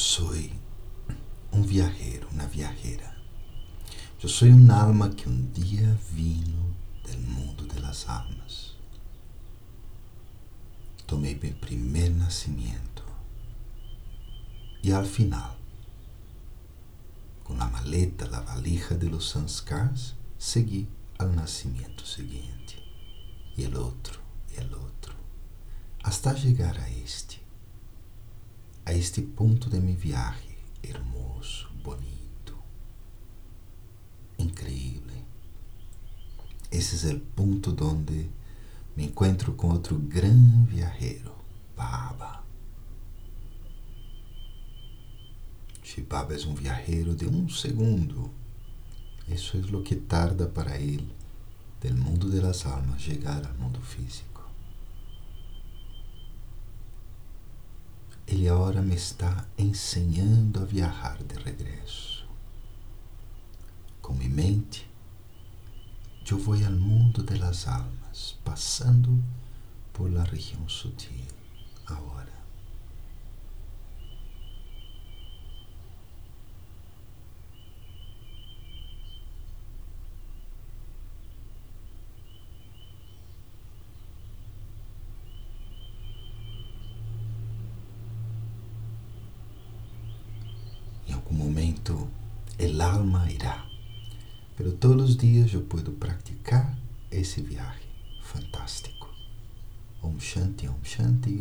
Soy um viajero, uma viajera. Eu sou um alma que um dia vino do mundo das almas. Tomei meu primeiro nascimento e ao final, com a maleta, a valija de los sanskars, segui ao nascimento seguinte, e el outro, e el outro, hasta chegar a este este ponto de mi viaje hermoso, bonito, increíble. Esse es el punto donde me encuentro com outro gran viajero, Baba. Si Baba es un viajero de un segundo, eso es lo que tarda para él del mundo de las almas llegar al mundo físico. Ele agora me está ensinando a viajar de regresso. Com minha mente, eu vou ao mundo das almas, passando por la região sutil agora. El alma irá. Pero todos los días yo puedo practicar ese viaje fantástico. Om Shanti, Om Shanti.